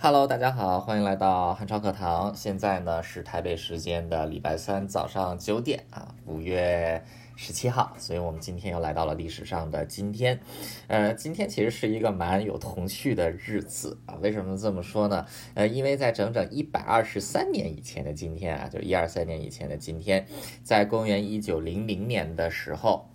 Hello，大家好，欢迎来到汉超课堂。现在呢是台北时间的礼拜三早上九点啊，五月十七号，所以我们今天又来到了历史上的今天。呃，今天其实是一个蛮有童趣的日子啊。为什么这么说呢？呃，因为在整整一百二十三年以前的今天啊，就一二三年以前的今天，在公元一九零零年的时候。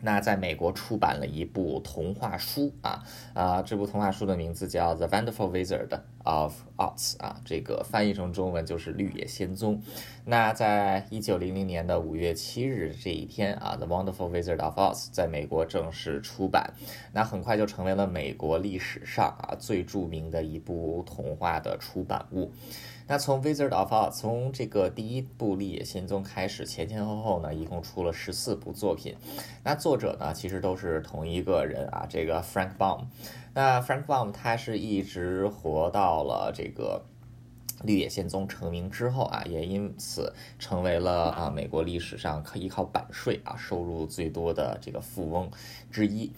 那在美国出版了一部童话书啊啊，这部童话书的名字叫《The Wonderful Wizard of Oz》啊，这个翻译成中文就是《绿野仙踪》。那在一九零零年的五月七日这一天啊，《The Wonderful Wizard of Oz》在美国正式出版，那很快就成为了美国历史上啊最著名的一部童话的出版物。那从《Wizard of Oz》从这个第一部《绿野仙踪》开始，前前后后呢，一共出了十四部作品。那作者呢，其实都是同一个人啊，这个 Frank Baum。那 Frank Baum 他是一直活到了这个。绿野仙踪成名之后啊，也因此成为了啊美国历史上可依靠版税啊收入最多的这个富翁之一。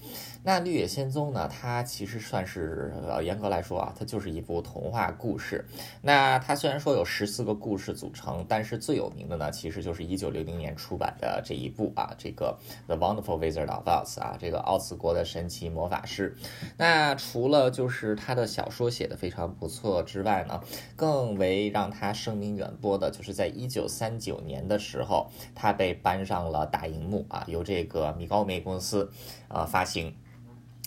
那绿野仙踪呢，它其实算是呃严格来说啊，它就是一部童话故事。那它虽然说有十四个故事组成，但是最有名的呢，其实就是一九六零年出版的这一部啊，这个 The Wonderful Wizard of Oz 啊，这个奥兹国的神奇魔法师。那除了就是他的小说写的非常不错之外呢，更更为让他声名远播的，就是在一九三九年的时候，他被搬上了大荧幕啊，由这个米高梅公司啊发行。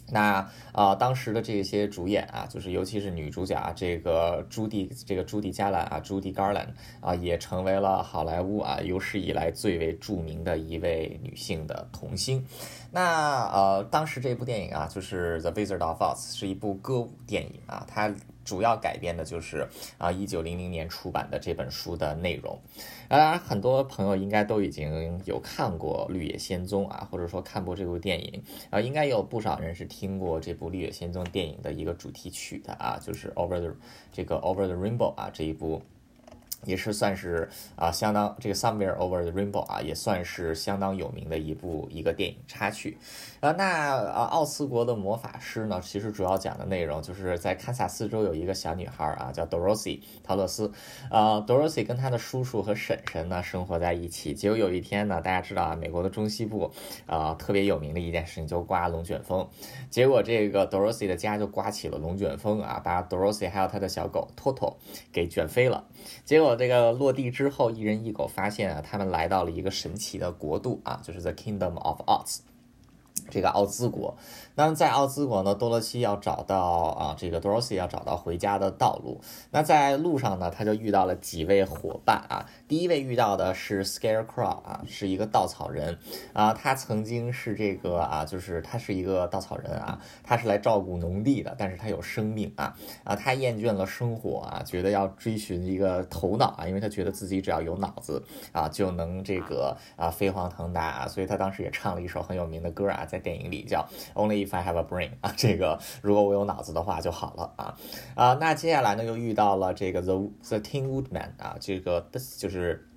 那啊，当时的这些主演啊，就是尤其是女主角啊，这个朱迪，这个朱迪加兰啊，朱迪 Garland 啊，也成为了好莱坞啊有史以来最为著名的一位女性的童星。那呃，当时这部电影啊，就是《The Wizard of Oz》，是一部歌舞电影啊，它。主要改编的就是啊，一九零零年出版的这本书的内容。当然，很多朋友应该都已经有看过《绿野仙踪》啊，或者说看过这部电影啊，应该有不少人是听过这部《绿野仙踪》电影的一个主题曲的啊，就是《Over the 这个 Over the Rainbow》啊这一部。也是算是啊，相当这个 Somewhere Over the Rainbow 啊，也算是相当有名的一部一个电影插曲。啊，那啊，奥斯国的魔法师呢，其实主要讲的内容就是在堪萨斯州有一个小女孩啊，叫 Dorothy 陶乐斯。啊，Dorothy 跟她的叔叔和婶婶呢生活在一起。结果有一天呢，大家知道啊，美国的中西部啊特别有名的一件事情就刮龙卷风。结果这个 Dorothy 的家就刮起了龙卷风啊，把 Dorothy 还有她的小狗托托给卷飞了。结果。这个落地之后，一人一狗发现啊，他们来到了一个神奇的国度啊，就是 The Kingdom of Oz，这个奥兹国。那么在奥兹国呢，多罗西要找到啊，这个多罗西要找到回家的道路。那在路上呢，他就遇到了几位伙伴啊。第一位遇到的是 Scarecrow 啊，是一个稻草人啊。他曾经是这个啊，就是他是一个稻草人啊，他是来照顾农地的，但是他有生命啊啊，他厌倦了生活啊，觉得要追寻一个头脑啊，因为他觉得自己只要有脑子啊，就能这个啊飞黄腾达啊，所以他当时也唱了一首很有名的歌啊，在电影里叫 Only。If I have a brain 啊，这个如果我有脑子的话就好了啊啊，那接下来呢又遇到了这个 The The Tin Woodman 啊，这个就是。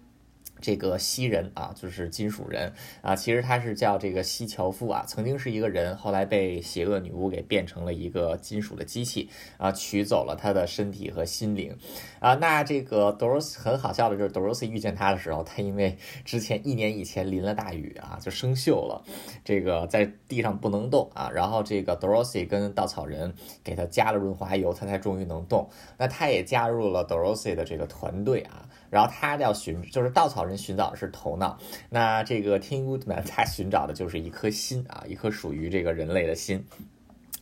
这个西人啊，就是金属人啊，其实他是叫这个西樵夫啊，曾经是一个人，后来被邪恶女巫给变成了一个金属的机器啊，取走了他的身体和心灵啊。那这个 Dorothy 很好笑的就是 Dorothy 遇见他的时候，他因为之前一年以前淋了大雨啊，就生锈了，这个在地上不能动啊。然后这个 Dorothy 跟稻草人给他加了润滑油，他才终于能动。那他也加入了 Dorothy 的这个团队啊。然后他要寻，就是稻草人寻找的是头脑，那这个 Tin Woodman 他寻找的就是一颗心啊，一颗属于这个人类的心。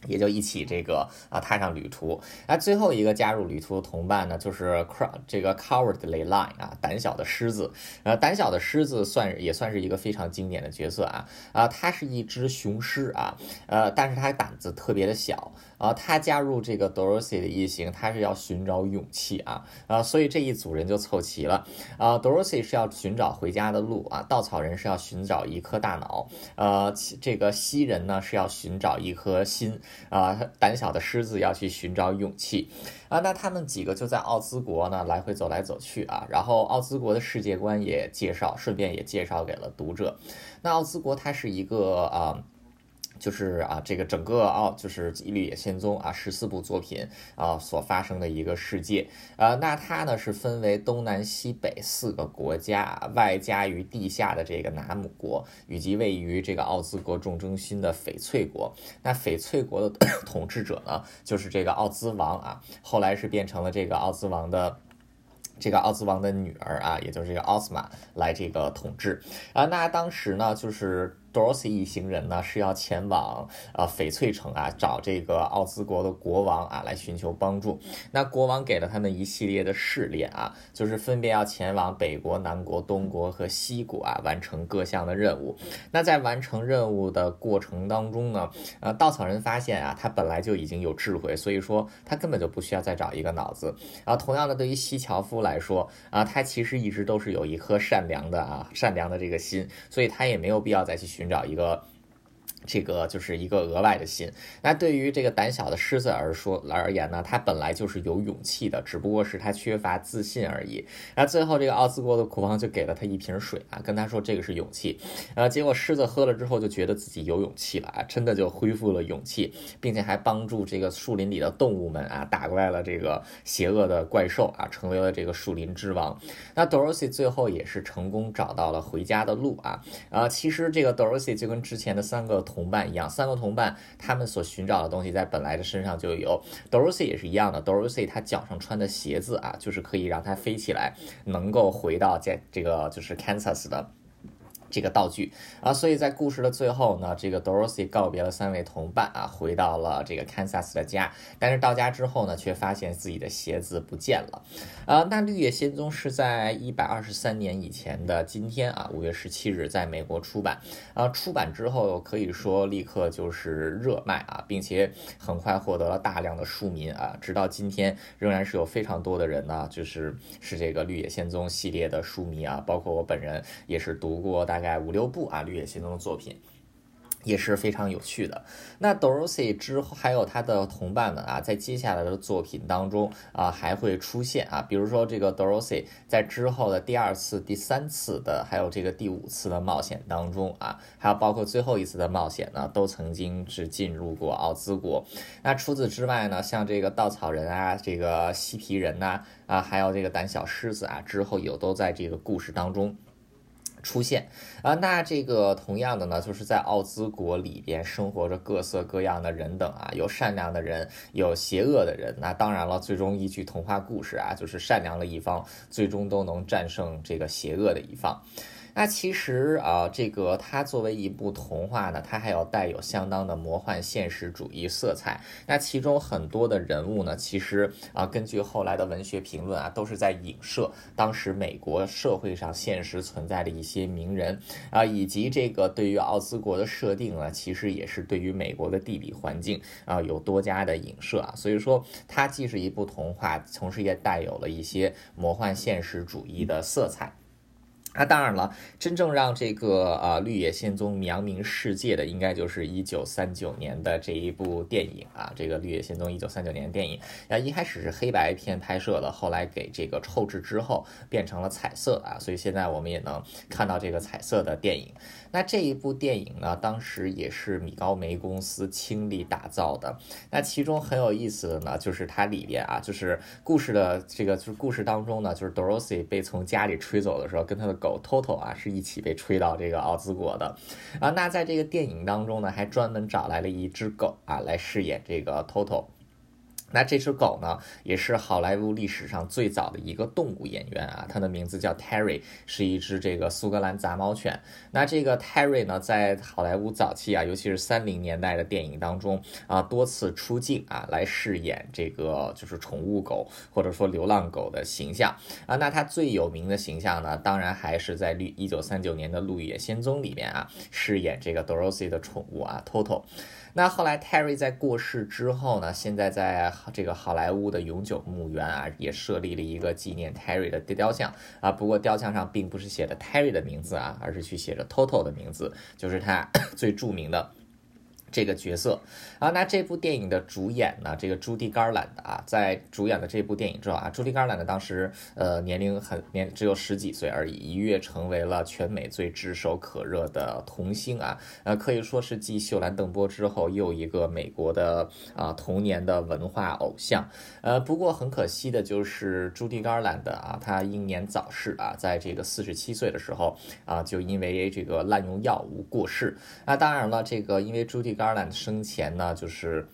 也就一起这个啊踏上旅途，那最后一个加入旅途的同伴呢，就是 Crow 这个 Cowardly Lion 啊，胆小的狮子。呃，胆小的狮子算也算是一个非常经典的角色啊啊，它是一只雄狮啊，呃，但是它胆子特别的小啊。他加入这个 Dorothy 的一行，他是要寻找勇气啊啊，所以这一组人就凑齐了啊。Dorothy 是要寻找回家的路啊，稻草人是要寻找一颗大脑，呃，这个西人呢是要寻找一颗心。啊，胆小的狮子要去寻找勇气啊！那他们几个就在奥兹国呢来回走来走去啊，然后奥兹国的世界观也介绍，顺便也介绍给了读者。那奥兹国它是一个啊。就是啊，这个整个奥就是《绿野仙踪》啊，十四部作品啊所发生的一个世界啊，那它呢是分为东南西北四个国家，外加于地下的这个拿姆国，以及位于这个奥兹国重中心的翡翠国。那翡翠国的 统治者呢，就是这个奥兹王啊，后来是变成了这个奥兹王的。这个奥兹王的女儿啊，也就是这个奥斯玛来这个统治啊。那当时呢，就是。Dorothy 一行人呢是要前往呃翡翠城啊，找这个奥兹国的国王啊来寻求帮助。那国王给了他们一系列的试炼啊，就是分别要前往北国、南国、东国和西国啊，完成各项的任务。那在完成任务的过程当中呢，呃，稻草人发现啊，他本来就已经有智慧，所以说他根本就不需要再找一个脑子。啊，同样的，对于西樵夫来说啊，他其实一直都是有一颗善良的啊善良的这个心，所以他也没有必要再去寻。寻找一个。这个就是一个额外的心。那对于这个胆小的狮子而说而言呢，他本来就是有勇气的，只不过是他缺乏自信而已。那最后这个奥兹国的国王就给了他一瓶水啊，跟他说这个是勇气。呃，结果狮子喝了之后就觉得自己有勇气了啊，真的就恢复了勇气，并且还帮助这个树林里的动物们啊打败了这个邪恶的怪兽啊，成为了这个树林之王。那 Dorothy 最后也是成功找到了回家的路啊啊，其实这个 Dorothy 就跟之前的三个。同伴一样，三个同伴，他们所寻找的东西在本来的身上就有。Dorothy 也是一样的，Dorothy 她脚上穿的鞋子啊，就是可以让她飞起来，能够回到在这个就是 Kansas 的。这个道具啊，所以在故事的最后呢，这个 Dorothy 告别了三位同伴啊，回到了这个 Kansas 的家。但是到家之后呢，却发现自己的鞋子不见了。啊，那《绿野仙踪》是在一百二十三年以前的今天啊，五月十七日在美国出版。啊，出版之后可以说立刻就是热卖啊，并且很快获得了大量的书迷啊，直到今天仍然是有非常多的人呢，就是是这个《绿野仙踪》系列的书迷啊，包括我本人也是读过大。大概五六部啊，绿野仙踪的作品。也是非常有趣的。那 Dorothy 之后还有他的同伴们啊，在接下来的作品当中啊，还会出现啊，比如说这个 Dorothy 在之后的第二次、第三次的，还有这个第五次的冒险当中啊，还有包括最后一次的冒险呢，都曾经是进入过奥兹国。那除此之外呢，像这个稻草人啊，这个嬉皮人呐啊，还有这个胆小狮子啊，之后有都在这个故事当中。出现啊，那这个同样的呢，就是在奥兹国里边生活着各色各样的人等啊，有善良的人，有邪恶的人。那当然了，最终依据童话故事啊，就是善良的一方最终都能战胜这个邪恶的一方。那其实啊，这个它作为一部童话呢，它还有带有相当的魔幻现实主义色彩。那其中很多的人物呢，其实啊，根据后来的文学评论啊，都是在影射当时美国社会上现实存在的一些名人啊，以及这个对于奥兹国的设定呢，其实也是对于美国的地理环境啊有多加的影射啊。所以说，它既是一部童话，同时也带有了一些魔幻现实主义的色彩。那当然了，真正让这个呃《绿野仙踪》扬名世界的，应该就是一九三九年的这一部电影啊。这个《绿野仙踪》一九三九年的电影，啊，一开始是黑白片拍摄的，后来给这个后制之后变成了彩色啊，所以现在我们也能看到这个彩色的电影。那这一部电影呢，当时也是米高梅公司倾力打造的。那其中很有意思的呢，就是它里边啊，就是故事的这个就是故事当中呢，就是 Dorothy 被从家里吹走的时候，跟他的狗 Toto 啊是一起被吹到这个奥兹国的。啊，那在这个电影当中呢，还专门找来了一只狗啊来饰演这个 Toto。那这只狗呢，也是好莱坞历史上最早的一个动物演员啊，它的名字叫 Terry，是一只这个苏格兰杂毛犬。那这个 Terry 呢，在好莱坞早期啊，尤其是三零年代的电影当中啊，多次出镜啊，来饰演这个就是宠物狗或者说流浪狗的形象啊。那它最有名的形象呢，当然还是在绿一九三九年的《路野仙踪》里面啊，饰演这个 Dorothy 的宠物啊，Toto。那后来 Terry 在过世之后呢，现在在这个好莱坞的永久墓园啊，也设立了一个纪念 Terry 的雕像啊。不过雕像上并不是写的 Terry 的名字啊，而是去写着 Toto 的名字，就是他 最著名的。这个角色啊，那这部电影的主演呢，这个朱迪·甘兰的啊，在主演的这部电影之后啊，朱迪·甘兰的当时呃年龄很年只有十几岁而已，一跃成为了全美最炙手可热的童星啊，呃可以说是继秀兰·邓波之后又一个美国的啊童年的文化偶像。呃，不过很可惜的就是朱迪·甘兰的啊，他英年早逝啊，在这个四十七岁的时候啊，就因为这个滥用药物过世。那当然了，这个因为朱迪·甘兰生前呢，就是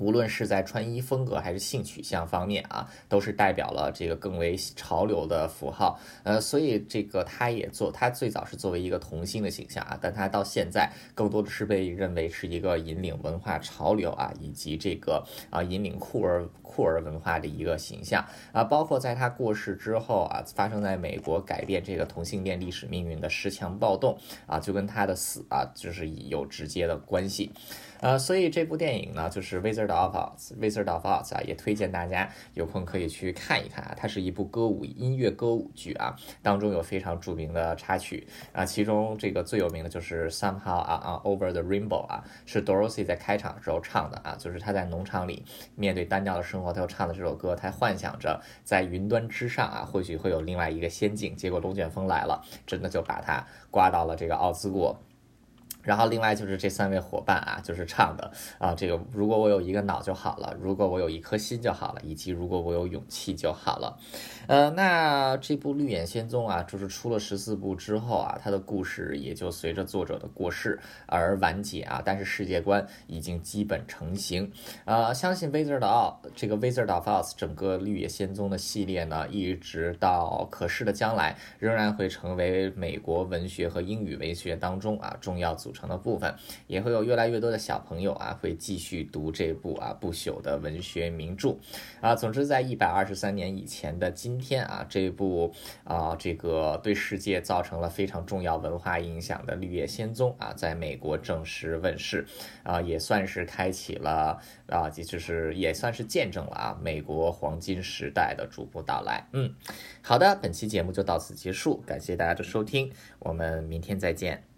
无论是在穿衣风格还是性取向方面啊，都是代表了这个更为潮流的符号。呃，所以这个他也做，他最早是作为一个童星的形象啊，但他到现在更多的是被认为是一个引领文化潮流啊，以及这个啊引领酷儿酷儿文化的一个形象啊。包括在他过世之后啊，发生在美国改变这个同性恋历史命运的十强暴动啊，就跟他的死啊，就是有直接的关系。呃，所以这部电影呢，就是《Wizard of Oz》，《Wizard of Oz》啊，也推荐大家有空可以去看一看啊。它是一部歌舞音乐歌舞剧啊，当中有非常著名的插曲啊，其中这个最有名的就是《Somehow 啊啊 Over the Rainbow》啊，是 Dorothy 在开场的时候唱的啊，就是她在农场里面对单调的生活，她又唱的这首歌，她幻想着在云端之上啊，或许会有另外一个仙境。结果龙卷风来了，真的就把他刮到了这个奥兹国。然后另外就是这三位伙伴啊，就是唱的啊，这个如果我有一个脑就好了，如果我有一颗心就好了，以及如果我有勇气就好了。呃，那这部《绿野仙踪》啊，就是出了十四部之后啊，它的故事也就随着作者的过世而完结啊，但是世界观已经基本成型。呃，相信 Wizard of 这个 Wizard of Oz 整个《绿野仙踪》的系列呢，一直到可视的将来，仍然会成为美国文学和英语文学当中啊重要组。成成的部分也会有越来越多的小朋友啊，会继续读这部啊不朽的文学名著啊。总之，在一百二十三年以前的今天啊，这部啊这个对世界造成了非常重要文化影响的《绿野仙踪》啊，在美国正式问世啊，也算是开启了啊，也就是也算是见证了啊美国黄金时代的逐步到来。嗯，好的，本期节目就到此结束，感谢大家的收听，我们明天再见。